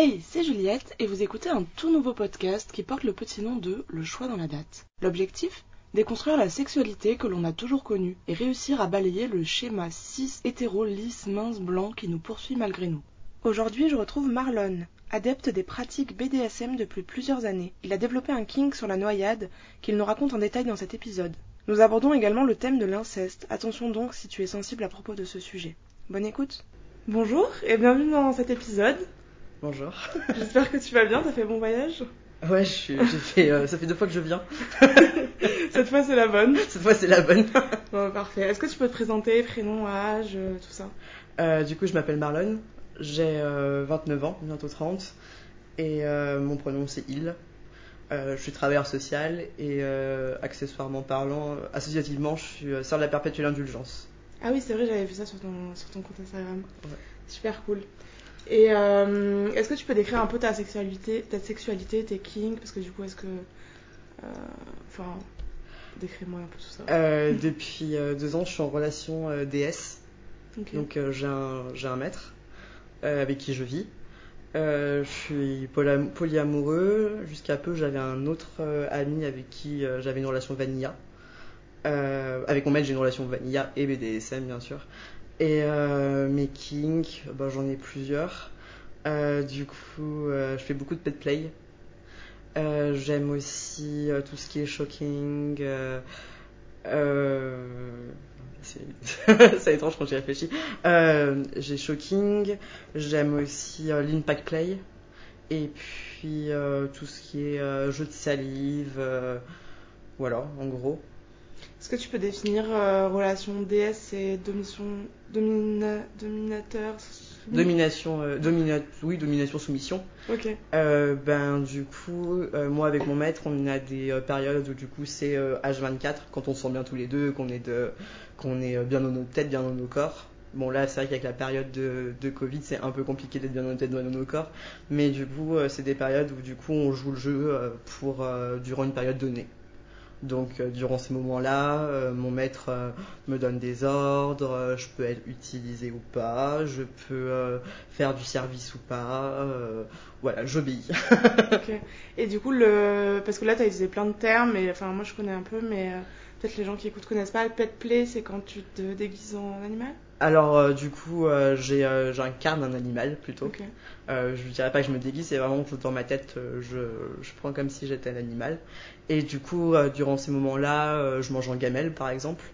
Hey, c'est Juliette et vous écoutez un tout nouveau podcast qui porte le petit nom de Le choix dans la date. L'objectif? Déconstruire la sexualité que l'on a toujours connue et réussir à balayer le schéma cis hétéro lisse mince blanc qui nous poursuit malgré nous. Aujourd'hui, je retrouve Marlon, adepte des pratiques BDSM depuis plusieurs années. Il a développé un kink sur la noyade qu'il nous raconte en détail dans cet épisode. Nous abordons également le thème de l'inceste. Attention donc si tu es sensible à propos de ce sujet. Bonne écoute. Bonjour et bienvenue dans cet épisode. Bonjour. J'espère que tu vas bien, t'as fait bon voyage? Ouais, j'ai fait, euh, ça fait deux fois que je viens. Cette fois c'est la bonne. Cette fois c'est la bonne. Bon, parfait. Est-ce que tu peux te présenter, prénom, âge, euh, tout ça? Euh, du coup, je m'appelle Marlon, j'ai euh, 29 ans, bientôt 30, et mon prénom c'est Il. Je suis travailleur social et accessoirement parlant, associativement, je suis sœur de la perpétuelle indulgence. Ah oui, c'est vrai, j'avais vu ça sur ton, sur ton compte Instagram. Ouais. Super cool. Et euh, est-ce que tu peux décrire un peu ta sexualité, ta sexualité, tes kinks? Parce que du coup, est-ce que. euh, Enfin, décris-moi un peu tout ça. Euh, depuis euh, deux ans, je suis en relation euh, DS, donc euh, j'ai un, j'ai un maître euh, avec qui je vis. Euh, je suis polyam- polyamoureux. Jusqu'à peu, j'avais un autre euh, ami avec qui euh, j'avais une relation vanilla. Euh, avec mon maître, j'ai une relation vanilla et BDSM, bien sûr. Et euh, mes kinks, bah, j'en ai plusieurs. Euh, du coup, euh, je fais beaucoup de pet play. J'aime aussi tout ce qui est shocking. C'est étrange quand j'y réfléchis. J'ai shocking. J'aime aussi l'impact play. Et puis tout ce qui est jeu de salive. voilà, en gros. Est-ce que tu peux définir euh, relation DS et domination, domina, dominateur Domination, euh, domina- oui, domination, soumission. Ok. Euh, ben du coup, moi avec mon maître, on a des périodes où du coup c'est euh, H24 quand on se sent bien tous les deux, qu'on est de, qu'on est bien dans nos têtes, bien dans nos corps. Bon là, c'est vrai qu'avec la période de, de Covid, c'est un peu compliqué d'être bien dans nos têtes, bien dans nos corps. Mais du coup, c'est des périodes où du coup on joue le jeu pour durant une période donnée. Donc euh, durant ces moments-là, euh, mon maître euh, me donne des ordres, je peux être utilisé ou pas, je peux faire du service ou pas, voilà, j'obéis. Ok. Et du coup, parce que là, tu as utilisé plein de termes, et enfin, moi je connais un peu, mais peut-être les gens qui écoutent connaissent pas. Pet play, c'est quand tu te déguises en animal? Alors euh, du coup, euh, j'ai euh, j'incarne un animal plutôt. Ok. Euh, je dirais pas que je me déguise, c'est vraiment que dans ma tête, euh, je, je prends comme si j'étais un animal. Et du coup, euh, durant ces moments-là, euh, je mange en gamelle par exemple.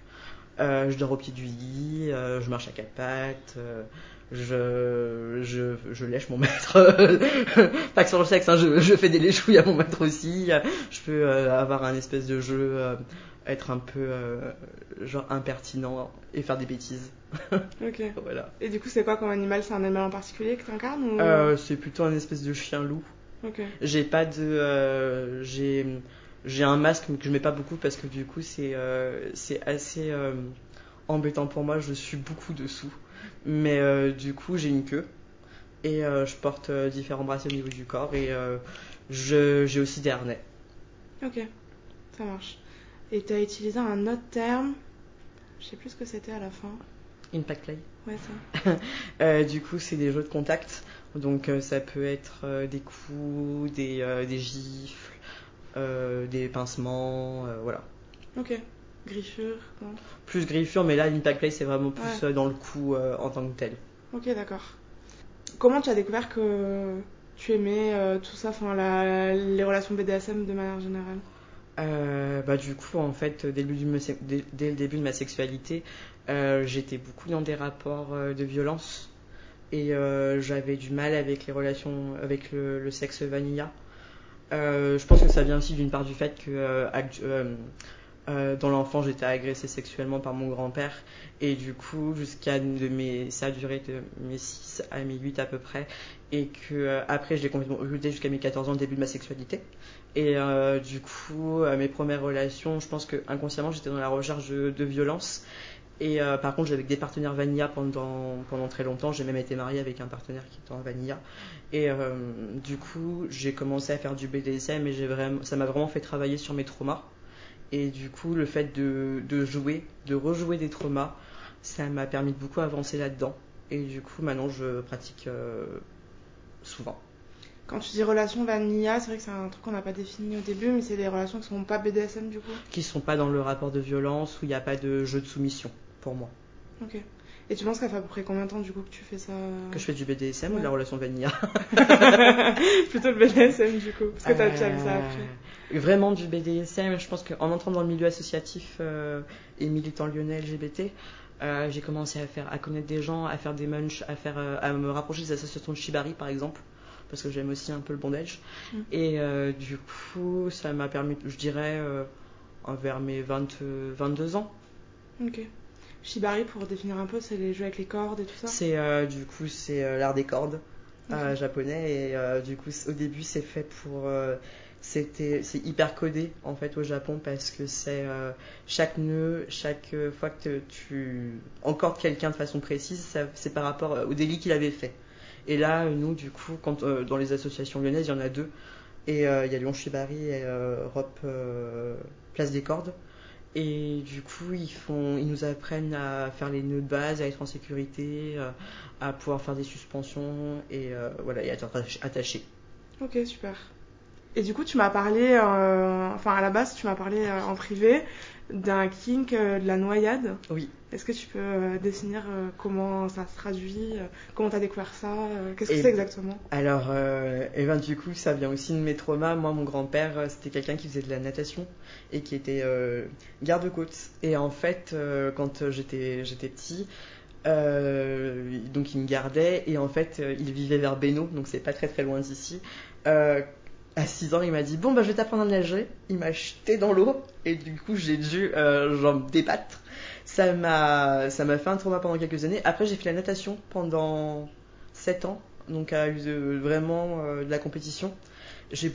Euh, je dors au pied du lit, euh, je marche à quatre pattes, euh, je, je, je lèche mon maître. pas que sur le sexe, hein, je, je fais des léchouilles à mon maître aussi. Je peux euh, avoir un espèce de jeu, euh, être un peu euh, genre impertinent et faire des bêtises. Ok. Voilà. Et du coup, c'est quoi comme animal? C'est un animal en particulier que tu incarnes ou... Euh, c'est plutôt un espèce de chien loup. Ok. J'ai pas de. euh, j'ai j'ai un masque mais que je mets pas beaucoup parce que du coup c'est c'est assez embêtant pour moi. Je suis beaucoup dessous, mais du coup j'ai une queue et je porte différents bracelets au niveau du corps et je j'ai aussi des harnais. Ok. Ça marche. Et tu as utilisé un autre terme. Je sais plus ce que c'était à la fin. Impact play. Ouais, ça. Euh, du coup c'est des jeux de contact, donc euh, ça peut être euh, des coups, des des gifles, des pincements, voilà. Ok. Griffure, non plus griffure, mais là, l'impact play, c'est vraiment plus Ouais. dans le coup en tant que tel. Ok, d'accord. Comment tu as découvert que tu aimais tout ça, enfin la- les relations BDSM de manière générale? Euh, bah, du coup, en fait, dès le début de, ma sexualité, euh, j'étais beaucoup dans des rapports euh, de violence et euh, j'avais du mal avec les relations avec le, le sexe vanilla. Euh, je pense que ça vient aussi d'une part du fait que euh, dans l'enfance j'étais agressée sexuellement par mon grand-père et du coup jusqu'à mes ça a duré de mes 6 à mes 8 à peu près et que euh, après je l'ai complètement occulté jusqu'à mes 14 ans le début de ma sexualité et euh, du coup mes premières relations je pense que inconsciemment j'étais dans la recherche de, violence et par contre, j'avais des partenaires vanilla pendant, pendant très longtemps. J'ai même été mariée avec un partenaire qui était en vanilla. Et du coup, j'ai commencé à faire du BDSM et vraiment, ça m'a vraiment fait travailler sur mes traumas. Et du coup, le fait de, de jouer, de rejouer des traumas, ça m'a permis de beaucoup avancer là-dedans. Et du coup, maintenant, je pratique euh, souvent. Quand tu dis relation vanilla, c'est vrai que c'est un truc qu'on n'a pas défini au début, mais c'est des relations qui sont pas BDSM du coup? Qui sont pas dans le rapport de violence, où il n'y a pas de jeu de soumission, pour moi. Ok. Et tu penses qu'à fait à peu près combien de temps du coup que tu fais ça Que je fais du BDSM ou de la relation vanilla Plutôt le BDSM du coup, parce que t'as déjà vu ça après. Euh, vraiment du BDSM, je pense qu'en entrant dans le milieu associatif euh, et militant lyonnais LGBT, euh, j'ai commencé à faire, à connaître des gens, à faire des munchs, à faire, à me rapprocher des associations de Shibari par exemple, parce que j'aime aussi un peu le bondage. Mm. Et du coup, ça m'a permis, je dirais, vers mes 20, 22 ans. Ok. Shibari, pour définir un peu, c'est les jeux avec les cordes et tout ça C'est euh, du coup c'est euh, l'art des cordes euh, japonais et du coup au début c'est fait pour c'était c'est hyper codé en fait au Japon parce que c'est chaque nœud chaque fois que tu encordes quelqu'un de façon précise c'est par rapport au délit qu'il avait fait. Et là nous du coup quand dans les associations lyonnaises il y en a deux. Et il y a Lyon Shibari et Europe Place des cordes et du coup, ils, font, ils nous apprennent à faire les nœuds de base, à être en sécurité, euh, à pouvoir faire des suspensions et, euh, voilà, à être attaché. Ok, super. Et du coup, tu m'as parlé, euh, enfin à la base, tu m'as parlé en privé d'un kink de la noyade. Oui. Est-ce que tu peux euh, définir euh, comment ça se traduit euh, Comment tu as découvert ça Qu'est-ce que c'est exactement? Alors, et ben, du coup, ça vient aussi de mes traumas. Moi, mon grand-père, c'était quelqu'un qui faisait de la natation et qui était garde-côte. Et en fait, quand j'étais, j'étais petit, donc il me gardait et en fait, il vivait vers Beno, donc c'est pas très très loin d'ici à 6 ans, il m'a dit Bon, bah, je vais t'apprendre à nager. Il m'a jeté dans l'eau et du coup, j'ai dû genre me débattre ça m'a fait un trauma pendant quelques années. Après, j'ai fait la natation pendant 7 ans, donc vraiment euh, de la compétition. J'ai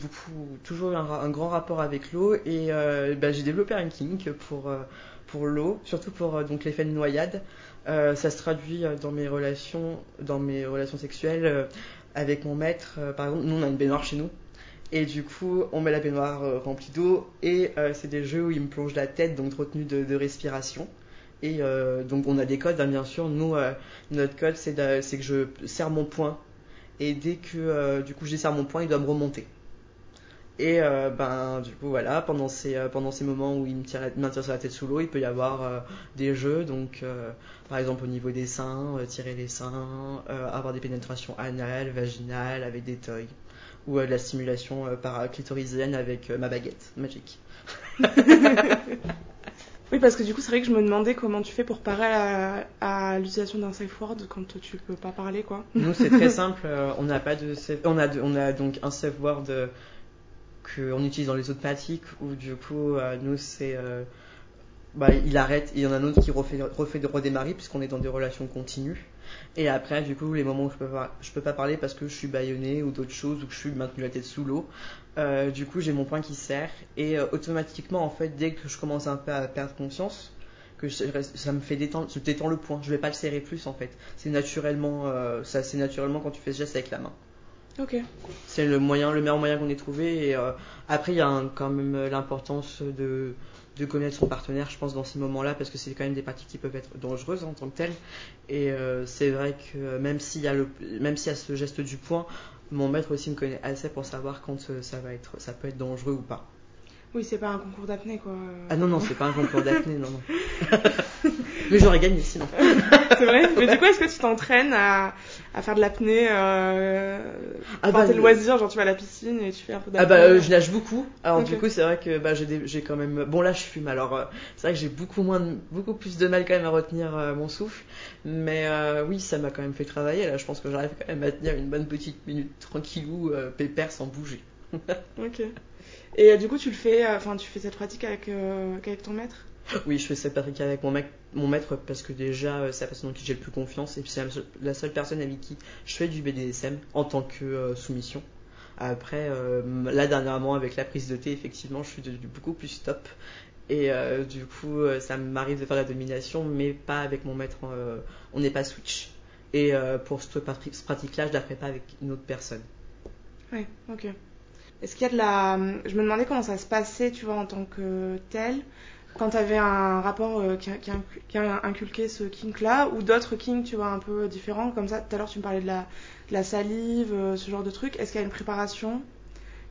toujours eu un, grand rapport avec l'eau et euh, bah, j'ai développé un kink pour euh, pour l'eau, surtout pour donc l'effet de noyade. ça se traduit dans mes relations dans mes relations sexuelles avec mon maître. par exemple, nous on a une baignoire chez nous. Et du coup, on met la baignoire remplie d'eau et c'est des jeux où il me plonge la tête, donc retenue de, de respiration. Et euh, donc on a des codes, hein, bien sûr. Nous, euh, notre code, c'est que je serre mon poing. Et dès que euh, du coup je serre mon poing, il doit me remonter. Et ben du coup voilà, pendant ces, pendant ces moments où il me tire, maintient sur la tête sous l'eau, il peut y avoir des jeux, donc par exemple au niveau des seins, tirer les seins, avoir des pénétrations anales, vaginales avec des toys, ou de la stimulation par clitorisienne avec ma baguette magique. Oui, parce que du coup, c'est vrai que je me demandais comment tu fais pour parer à, l'utilisation d'un safe word quand tu peux pas parler, quoi. Nous, c'est très simple. Euh, on n'a pas de on a on a donc un safe word euh, qu'on utilise dans les autres pratiques où du coup, euh, nous, c'est bah, il arrête et il y en a un autre qui refait, refait de redémarrer puisqu'on est dans des relations continues. Et après, du coup, les moments où je peux pas, je peux pas parler parce que je suis baïonné ou d'autres choses ou que je suis maintenu la tête sous l'eau, euh, du coup, j'ai mon point qui sert et euh, automatiquement, en fait, dès que je commence un peu à perdre conscience, que ça me fait détendre, je détends le point. Je vais pas le serrer plus, en fait. C'est naturellement, euh, ça, c'est naturellement quand tu fais ce geste avec la main. Ok. C'est le moyen, le meilleur moyen qu'on ait trouvé. Et après, il y a quand même l'importance de de connaître son partenaire, je pense, dans ces moments-là, parce que c'est quand même des pratiques qui peuvent être dangereuses en tant que telles. Et euh, c'est vrai que même s'il y a le, même s'il y a ce geste du point, mon maître aussi me connaît assez pour savoir quand euh, ça va être, ça peut être dangereux ou pas. Oui, c'est pas un concours d'apnée, quoi. Ah non, non, c'est pas un concours d'apnée, non, non. Mais j'aurais gagné sinon. c'est vrai Mais du coup, est-ce que tu t'entraînes à, à, faire de l'apnée euh, ah bah, tes loisirs, genre tu vas à la piscine et tu fais un peu d'apnée Ah bah, euh, je nage beaucoup. Alors du coup, c'est vrai que bah, j'ai quand même... Bon, là, je fume, alors euh, c'est vrai que j'ai beaucoup, moins beaucoup plus de mal quand même à retenir euh, mon souffle. Mais oui, ça m'a quand même fait travailler. Là, je pense que j'arrive quand même à tenir une bonne petite minute tranquillou, pépère, sans bouger. ok. Et euh, du coup, tu le fais, euh, enfin, tu fais cette pratique avec, euh, avec ton maître? Oui, je fais cette pratique avec mon, mon maître parce que déjà, c'est la personne en qui j'ai le plus confiance et puis c'est la, seule personne avec qui je fais du BDSM en tant que soumission. Après, là dernièrement, avec la prise de thé, effectivement, je suis beaucoup plus stop. Et du coup, ça m'arrive de faire la domination, mais pas avec mon maître. on n'est pas switch. Et pour cette pratique-là, je la ferai pas avec une autre personne. Oui, ok. Est-ce qu'il y a de la. Je me demandais comment ça se passait, tu vois, en tant que tel. Quand t'avais un rapport euh, qui, a, qui, a, qui, a, inculqué ce kink-là, ou d'autres kinks, tu vois, un peu différents, comme ça, tout à l'heure tu me parlais de la, de la salive, euh, ce genre de truc, est-ce qu'il y a une préparation?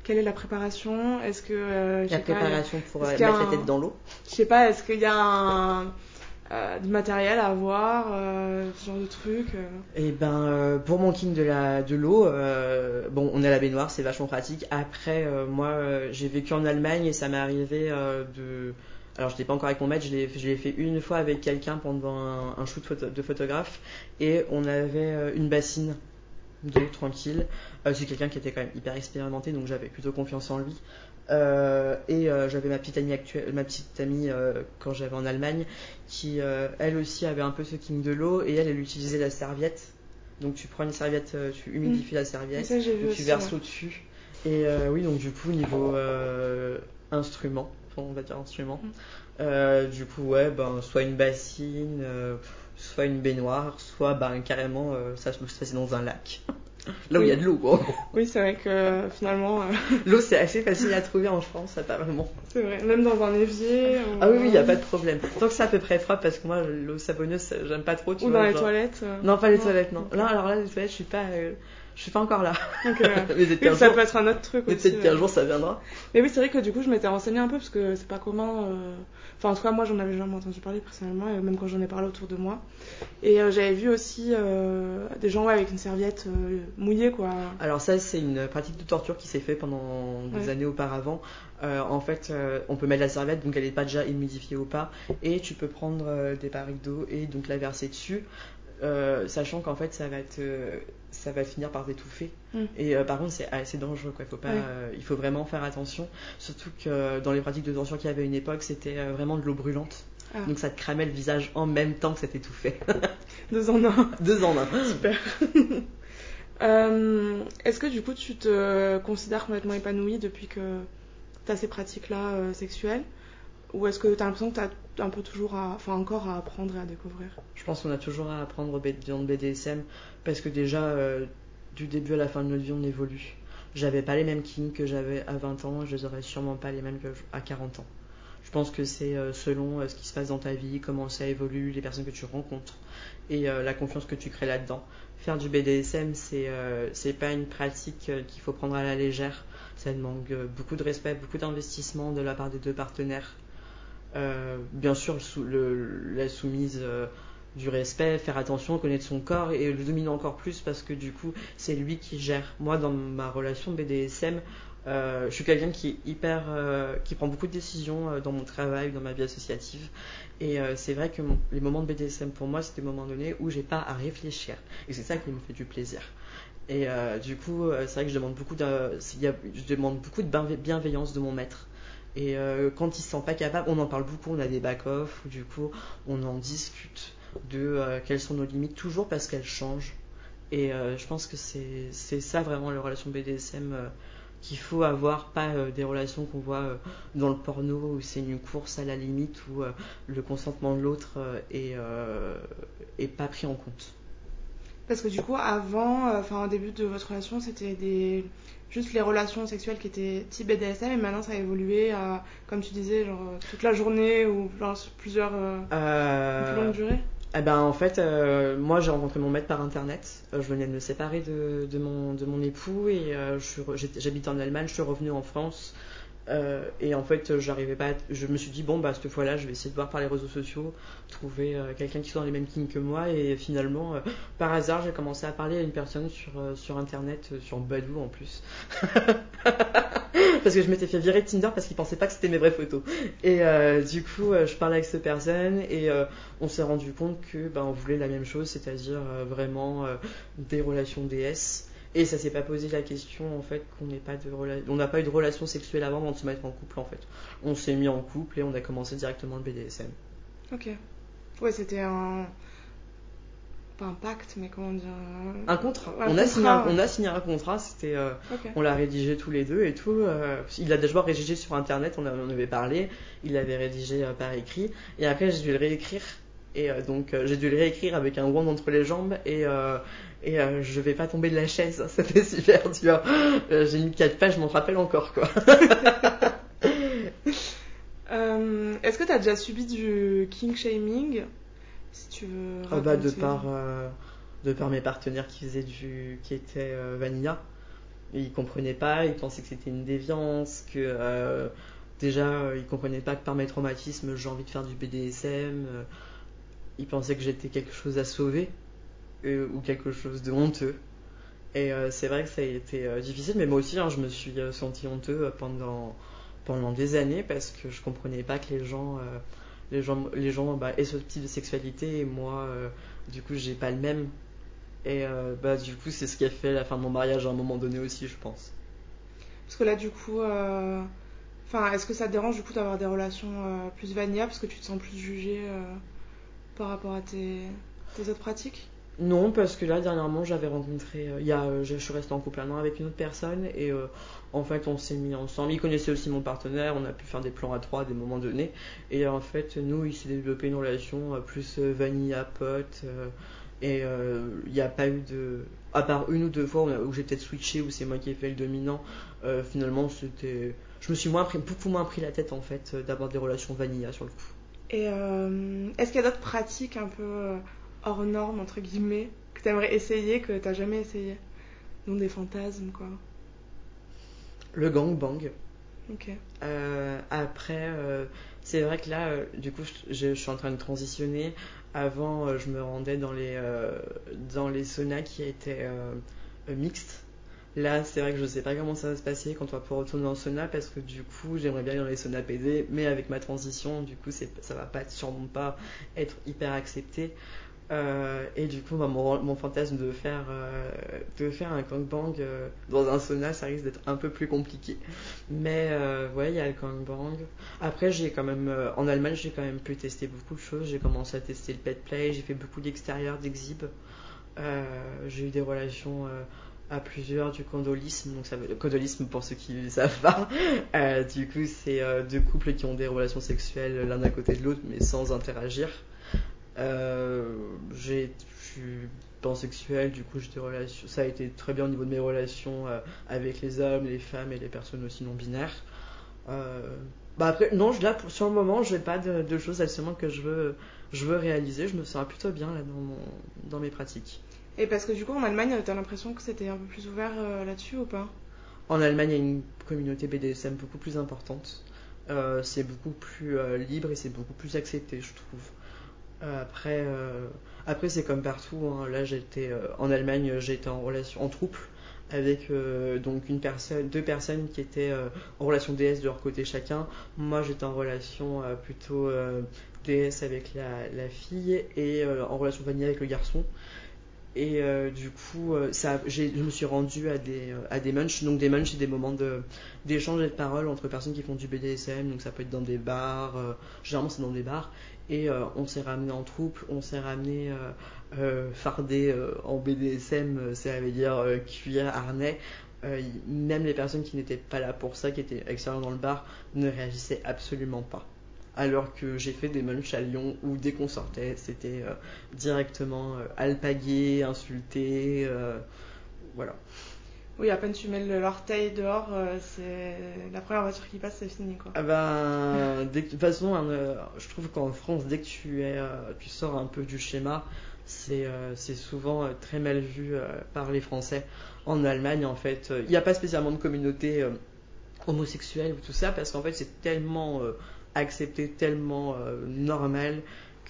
Quelle est la préparation? Est-ce que... Euh, la préparation pour mettre la tête dans l'eau? Je sais pas, est-ce qu'il y a un euh, du matériel à avoir, euh, ce genre de trucs euh. Et eh ben, euh, pour mon king de la de l'eau, bon, on est à la baignoire, c'est vachement pratique. Après, moi, j'ai vécu en Allemagne et ça m'est arrivé de. Alors, je n'étais pas encore avec mon maître, je l'ai fait une fois avec quelqu'un pendant un, un shoot de photographe et on avait une bassine d'eau tranquille. c'est quelqu'un qui était quand même hyper expérimenté, donc j'avais plutôt confiance en lui. Euh, et euh, j'avais ma petite amie actuelle, ma petite amie euh, quand j'avais en Allemagne, qui elle aussi avait un peu ce king de l'eau et elle, elle utilisait la serviette. Donc tu prends une serviette, tu humidifies la serviette, et tu verses au-dessus. Et oui, donc du coup niveau instrument, on va dire instrument. Mm. du coup ouais, ben soit une bassine, soit une baignoire, soit ben carrément ça se passe dans un lac. Là où il y a de l'eau, quoi. Oui, c'est vrai que finalement. Euh, l'eau, c'est assez facile à trouver en France, apparemment. C'est vrai, même dans un évier. Ah oui, il n'y a pas de problème. Tant que c'est à peu près froid, parce que moi, l'eau savonneuse, j'aime pas trop. Tu ou dans les toilettes. Euh, non, pas les toilettes, non. Là, alors là, les toilettes, je suis pas. Euh, je suis pas encore là. mais ça peut être un autre truc mais aussi. Peut-être qu'un jour ça viendra. Mais oui, c'est vrai que du coup, je m'étais renseignée un peu parce que c'est pas commun. Enfin, en tout cas, moi, j'en avais jamais entendu parler personnellement, même quand j'en ai parlé autour de moi. Et euh, j'avais vu aussi euh, des gens ouais, avec une serviette euh, mouillée, quoi. Alors ça, c'est une pratique de torture qui s'est fait pendant des années auparavant. en fait, on peut mettre la serviette, donc elle n'est pas déjà humidifiée ou pas, et tu peux prendre des barriques d'eau et donc la verser dessus. Sachant qu'en fait ça va être ça va finir par t'étouffer. Mm. Et euh, par contre, c'est assez dangereux. Quoi. Il, faut pas, euh, il faut vraiment faire attention. Surtout que dans les pratiques de tension qu'il y avait à une époque, c'était euh, vraiment de l'eau brûlante. Ah. Donc ça te cramait le visage en même temps que ça t'étouffait. Deux en un. Deux en un. Super. Est-ce que du coup, tu te considères complètement épanouie depuis que tu as ces pratiques-là sexuelles? Ou est-ce que tu as l'impression que tu as un peu toujours à, enfin encore à apprendre et à découvrir? Je pense qu'on a toujours à apprendre dans le BDSM parce que déjà euh, du début à la fin de notre vie on évolue. J'avais pas les mêmes kinks que j'avais à 20 ans, je les aurais sûrement pas les mêmes qu'à 40 ans. Je pense que c'est euh, selon euh, ce qui se passe dans ta vie, comment ça évolue, les personnes que tu rencontres et la confiance que tu crées là-dedans. Faire du BDSM, c'est c'est pas une pratique qu'il faut prendre à la légère. Ça demande beaucoup de respect, beaucoup d'investissement de la part des deux partenaires. Euh, bien sûr, la soumise euh, du respect, faire attention, connaître son corps et le dominer encore plus parce que du coup, c'est lui qui gère. Moi, dans ma relation BDSM, euh, je suis quelqu'un qui hyper, qui prend beaucoup de décisions dans mon travail, dans ma vie associative. Et c'est vrai que les moments de BDSM pour moi, c'est des moments donnés où j'ai pas à réfléchir. Et c'est ça qui me fait du plaisir. Et du coup, c'est vrai que je demande beaucoup de, je demande beaucoup de bienveillance de mon maître. Et euh, quand ils se sentent pas capables, on en parle beaucoup, on a des back-off, du coup, on en discute de euh, quelles sont nos limites, toujours parce qu'elles changent. Et euh, je pense que c'est ça vraiment les relations BDSM qu'il faut avoir, pas des relations qu'on voit dans le porno où c'est une course à la limite, où le consentement de l'autre est, est pas pris en compte. Parce que du coup, avant, enfin au début de votre relation, c'était des juste les relations sexuelles qui étaient type BDSM et maintenant ça a évolué à, comme tu disais, genre toute la journée ou genre plusieurs euh, euh... plus longue durée eh ben en fait, euh, moi j'ai rencontré mon maître par internet. Euh, je venais de me séparer de, de, mon, de mon époux et j'habite en Allemagne. Je suis revenue en France euh, et en fait, pas. Je me suis dit bon bah cette fois-là, je vais essayer de voir par les réseaux sociaux, trouver euh, quelqu'un qui soit dans les mêmes kings que moi. Et finalement, euh, par hasard, j'ai commencé à parler à une personne sur sur internet, sur Badou en plus, parce que je m'étais fait virer de Tinder parce qu'il pensait pas que c'était mes vraies photos. Et du coup, je parlais avec cette personne et on s'est rendu compte que bah, on voulait la même chose, c'est-à-dire vraiment des relations DS. Et ça s'est pas posé la question en fait qu'on n'ait pas de on n'a pas eu de relation sexuelle avant avant de se mettre en couple en fait. On s'est mis en couple et on a commencé directement le BDSM. Ok. Ouais, c'était un pas un pacte, mais comment dire Un contrat. on, a signé un, on a signé un contrat, c'était, euh, on l'a rédigé tous les deux et tout. Euh, il a d'abord rédigé sur internet, on, en avait parlé, il l'avait rédigé euh, par écrit, et après j'ai dû le réécrire. Et donc j'ai dû le réécrire avec un wand entre les jambes et et euh, je vais pas tomber de la chaise, c'était super dur. Euh, j'ai mis 4 pages, je m'en rappelle encore quoi. Euh, est-ce que tu as t'as déjà subi du king shaming Si tu veux. Ah bah, de par, euh, de par mes partenaires qui faisaient du, qui étaient euh, vanilla. Ils comprenaient pas, ils pensaient que c'était une déviance, que déjà ils comprenaient pas que par mes traumatismes j'ai envie de faire du BDSM. ils pensaient que j'étais quelque chose à sauver ou quelque chose de honteux. Et euh, c'est vrai que ça a été euh, difficile, mais moi aussi hein, je me suis euh, senti honteux euh, pendant, pendant des années parce que je comprenais pas que les gens, euh, les gens, les gens bah, aient ce type de sexualité et moi, euh, du coup, j'ai pas le même. Et euh, bah, du coup, c'est ce qui a fait la fin de mon mariage à un moment donné aussi, je pense. Parce que là, du coup. euh, est-ce que ça te dérange d'avoir des relations euh, plus vanilla parce que tu te sens plus jugé euh, par rapport à tes autres pratiques? Non, parce que là, dernièrement, j'avais rencontré. euh, il y a, euh, je suis restée en couple un an avec une autre personne et euh, en fait, on s'est mis ensemble. Il connaissait aussi mon partenaire, on a pu faire des plans à trois à des moments donnés. Et en fait, nous, il s'est développé une relation plus vanilla pote. euh, et il n'y a pas eu de. À part une ou deux fois où, j'ai peut-être switché, où c'est moi qui ai fait le dominant, finalement, c'était. Je me suis moins pris, beaucoup moins pris la tête en fait d'avoir des relations vanilla sur le coup. Et est-ce qu'il y a d'autres pratiques un peu hors normes, entre guillemets, que t'aimerais essayer, que t'as jamais essayé Donc des fantasmes, quoi. Le gangbang. Ok. Euh, après, euh, c'est vrai que là, euh, du coup, je, je- je suis en train de transitionner. Avant, je me rendais dans les, dans les saunas qui étaient mixtes. Là, c'est vrai que je sais pas comment ça va se passer quand on va pouvoir retourner en sauna parce que du coup, j'aimerais bien aller dans les saunas PD, mais avec ma transition, du coup, ça va pas sûrement pas être hyper accepté. Euh, et du coup, bah, mon, fantasme de faire, euh, de faire un gangbang euh, dans un sauna, ça risque d'être un peu plus compliqué. Mais euh, ouais, il y a le gangbang. Après, j'ai quand même, en Allemagne, j'ai quand même pu tester beaucoup de choses. J'ai commencé à tester le pet play, j'ai fait beaucoup d'extérieur, d'exhib. J'ai eu des relations à plusieurs du condolisme. Donc ça condolisme, pour ceux qui ne savent pas, du coup, c'est deux couples qui ont des relations sexuelles l'un à côté de l'autre, mais sans interagir. Suis pansexuel, du coup, relations, ça a été très bien au niveau de mes relations euh, avec les hommes, les femmes et les personnes aussi non binaires. Euh, bah après, non, là, pour- sur le moment, j'ai pas de, de choses absolument que je veux, je veux réaliser. Je me sens plutôt bien là dans, mon, dans mes pratiques. Et parce que du coup, en Allemagne, t'as l'impression que c'était un peu plus ouvert euh, là-dessus ou pas? En Allemagne, il y a une communauté BDSM beaucoup plus importante. Euh, c'est beaucoup plus euh, libre et c'est beaucoup plus accepté, je trouve. Euh, après, euh, après c'est comme partout. hein. Là, j'étais euh, en Allemagne, j'étais en relation en trouble avec donc une personne, deux personnes qui étaient en relation DS de leur côté chacun. Moi, j'étais en relation euh, plutôt DS avec la, fille et en relation vanille avec le garçon. Et du coup, ça, je me suis rendu à des, à des munchs. Donc, des munchs, c'est des moments de, d'échange et de parole entre personnes qui font du BDSM. Donc, ça peut être dans des bars. généralement, c'est dans des bars. Et euh, on s'est ramené en troupe, on s'est ramené euh, euh, fardé en BDSM, ça veut dire cuir, harnais. Même les personnes qui n'étaient pas là pour ça, qui étaient extérieures dans le bar, ne réagissaient absolument pas. Alors que j'ai fait des munchs à Lyon où dès qu'on sortait, c'était directement alpagué, insulté. voilà. Oui, à peine tu mets l'orteil dehors, euh, c'est la première voiture qui passe, c'est fini quoi. Ah ben, de toute façon, euh, je trouve qu'en France, dès que tu, es, euh, tu sors un peu du schéma, c'est c'est souvent très mal vu par les Français. En Allemagne, en fait, il n'y a pas spécialement de communauté homosexuelle ou tout ça, parce qu'en fait, c'est tellement accepté, tellement normal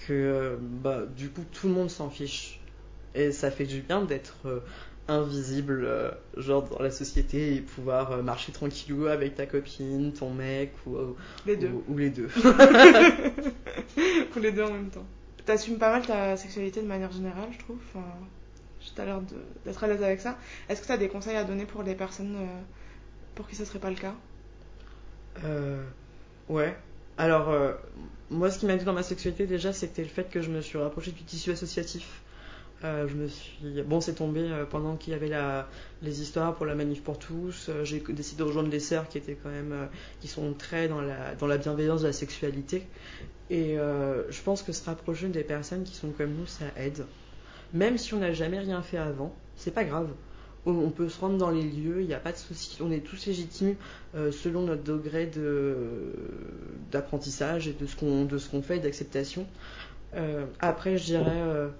que bah, du coup, tout le monde s'en fiche. Et ça fait du bien d'être invisible, euh, genre dans la société, et pouvoir euh, marcher tranquillou avec ta copine, ton mec ou, Les deux. ou, ou les deux. Ou les deux en même temps. T'assumes pas mal ta sexualité de manière générale, je trouve. Enfin, t'as l'air d'être à l'aise avec ça. Est-ce que t'as des conseils à donner pour les personnes euh, pour qui ce serait pas le cas? Euh, ouais. Alors, euh, moi, ce qui m'a dit dans ma sexualité, déjà, c'était le fait que je me suis rapproché du tissu associatif. Euh, je me suis... Bon, c'est tombé euh, pendant qu'il y avait les histoires pour la manif pour tous. Euh, j'ai décidé de rejoindre les sœurs qui étaient quand même... qui sont très dans la... bienveillance de la sexualité. Et je pense que se rapprocher des personnes qui sont comme nous, ça aide. Même si on n'a jamais rien fait avant, c'est pas grave. on, peut se rendre dans les lieux, il n'y a pas de souci. On est tous légitimes selon notre degré de, d'apprentissage et de ce qu'on, qu'on fait, d'acceptation. Après, je dirais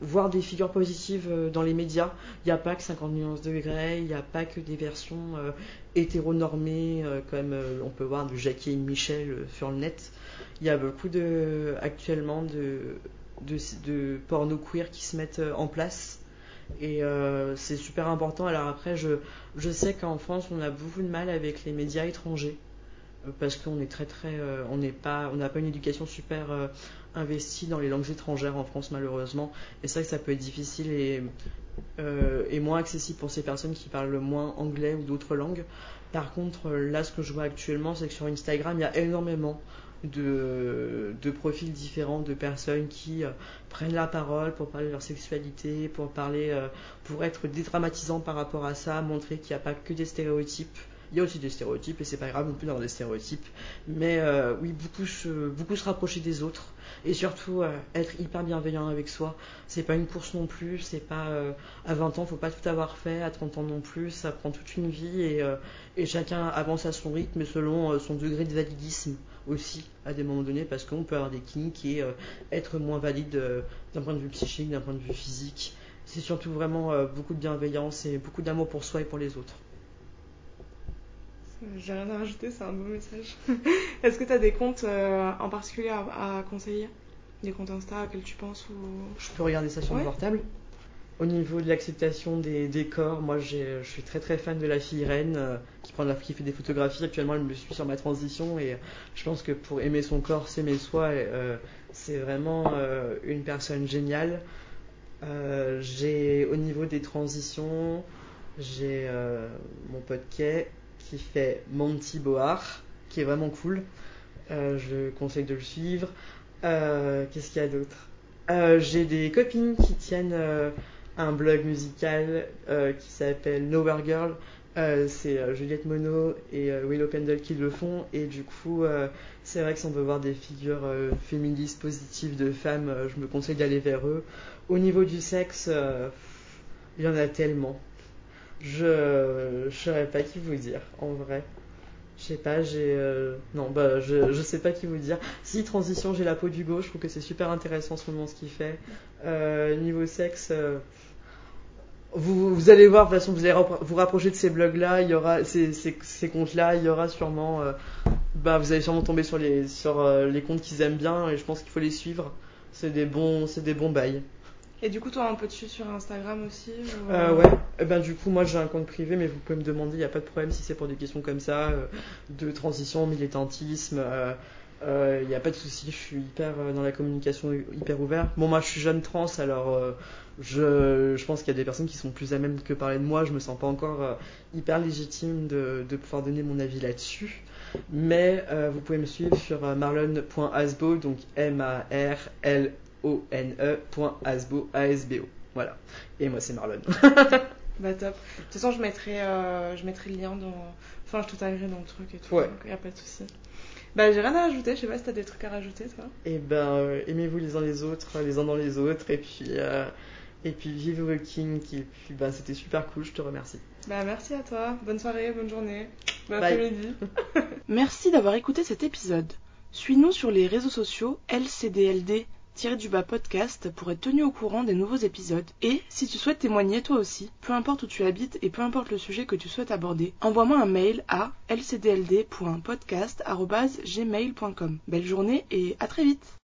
voir des figures positives dans les médias. Il n'y a pas que 50 nuances de il n'y a pas que des versions hétéronormées comme on peut voir de Jackie et Michel sur le net. Il y a beaucoup de, actuellement de, de, porno queer qui se mettent en place et euh, c'est super important. Alors après, je, je sais qu'en France, on a beaucoup de mal avec les médias étrangers euh, parce qu'on euh, n'est pas, on n'a pas une éducation super investie dans les langues étrangères en France malheureusement. Et c'est vrai que ça peut être difficile et, moins accessible pour ces personnes qui parlent moins anglais ou d'autres langues. Par contre, là, ce que je vois actuellement, c'est que sur Instagram, il y a énormément de, de, profils différents de personnes qui euh, prennent la parole pour parler de leur sexualité, pour parler, euh, pour être dédramatisant par rapport à ça, montrer qu'il n'y a pas que des stéréotypes. Il y a aussi des stéréotypes et c'est pas grave non plus d'avoir des stéréotypes. Mais euh, oui, beaucoup se, beaucoup se rapprocher des autres et surtout être hyper bienveillant avec soi. C'est pas une course non plus, c'est pas à 20 ans, faut pas tout avoir fait, à 30 ans non plus, ça prend toute une vie et, et chacun avance à son rythme selon son degré de validisme aussi à des moments donnés parce qu'on peut avoir des kinks et euh, être moins valide euh, d'un point de vue psychique, d'un point de vue physique. C'est surtout vraiment euh, beaucoup de bienveillance et beaucoup d'amour pour soi et pour les autres. J'ai rien à rajouter, c'est un beau message. Est-ce que tu as des comptes en particulier à, conseiller Des comptes Insta auxquels tu penses ou... Je peux regarder ça sur mon portable au niveau de l'acceptation des, décors, moi je suis très très fan de la fille Reine euh, qui, prend la, qui fait des photographies. Actuellement, elle me suit sur ma transition et je pense que pour aimer son corps, s'aimer soi, euh, c'est vraiment euh, une personne géniale. j'ai au niveau des transitions, j'ai mon pote Kay qui fait Monty Boar, qui est vraiment cool. je conseille de le suivre. Qu'est-ce qu'il y a d'autre? J'ai des copines qui tiennent un blog musical euh, qui s'appelle Nowhere Girl. Euh, c'est euh, Juliette Mono et Willow Pendle qui le font et du coup c'est vrai que si on veut voir des figures féministes positives de femmes je me conseille d'aller vers eux au niveau du sexe il y en a tellement je ne saurais pas qui vous dire en vrai je sais pas, j'ai. non, bah, je, sais pas qui vous dire. Si, transition, j'ai la peau du gauche, je trouve que c'est super intéressant en ce moment ce qu'il fait. niveau sexe, vous, allez voir, de toute façon, vous allez vous rapprocher de ces blogs-là, il y aura ces, comptes-là, il y aura sûrement, euh, bah, vous allez sûrement tomber sur les sur euh, les comptes qu'ils aiment bien et je pense qu'il faut les suivre. C'est des bons, c'est des bons bails. Et du coup, toi, un peu dessus sur Instagram aussi euh, Ouais. Eh ben, du coup, moi, j'ai un compte privé, mais vous pouvez me demander, il n'y a pas de problème si c'est pour des questions comme ça, de transition, militantisme. Il n'y a pas de souci, je suis hyper dans la communication, hyper ouvert. Bon, moi, je suis jeune trans, alors je, je pense qu'il y a des personnes qui sont plus à même que parler de moi. Je me sens pas encore euh, hyper légitime de, de, pouvoir donner mon avis là-dessus. Mais euh, vous pouvez me suivre sur euh, marlon.asbo, donc M-A-R-L-O-N-E.asbo, A-S-B-O. Voilà. Et moi, c'est Marlon. bah top. De toute façon, je mettrai, je mettrai le lien dans. Enfin, je te taguerai dans le truc et tout. Ouais. Donc, y a pas de souci. Bah, j'ai rien à rajouter. Je sais pas si t'as des trucs à rajouter, toi. Et eh ben, aimez-vous les uns les autres, les uns dans les autres. Et puis. Et puis vive Walking, et puis bah, c'était super cool, je te remercie. Bah merci à toi, bonne soirée, bonne journée, bon après-midi. merci d'avoir écouté cet épisode. Suis-nous sur les réseaux sociaux LCDLD bas podcast pour être tenu au courant des nouveaux épisodes. Et si tu souhaites témoigner toi aussi, peu importe où tu habites et peu importe le sujet que tu souhaites aborder, envoie-moi un mail à lcdld.podcast.gmail.com. Belle journée et à très vite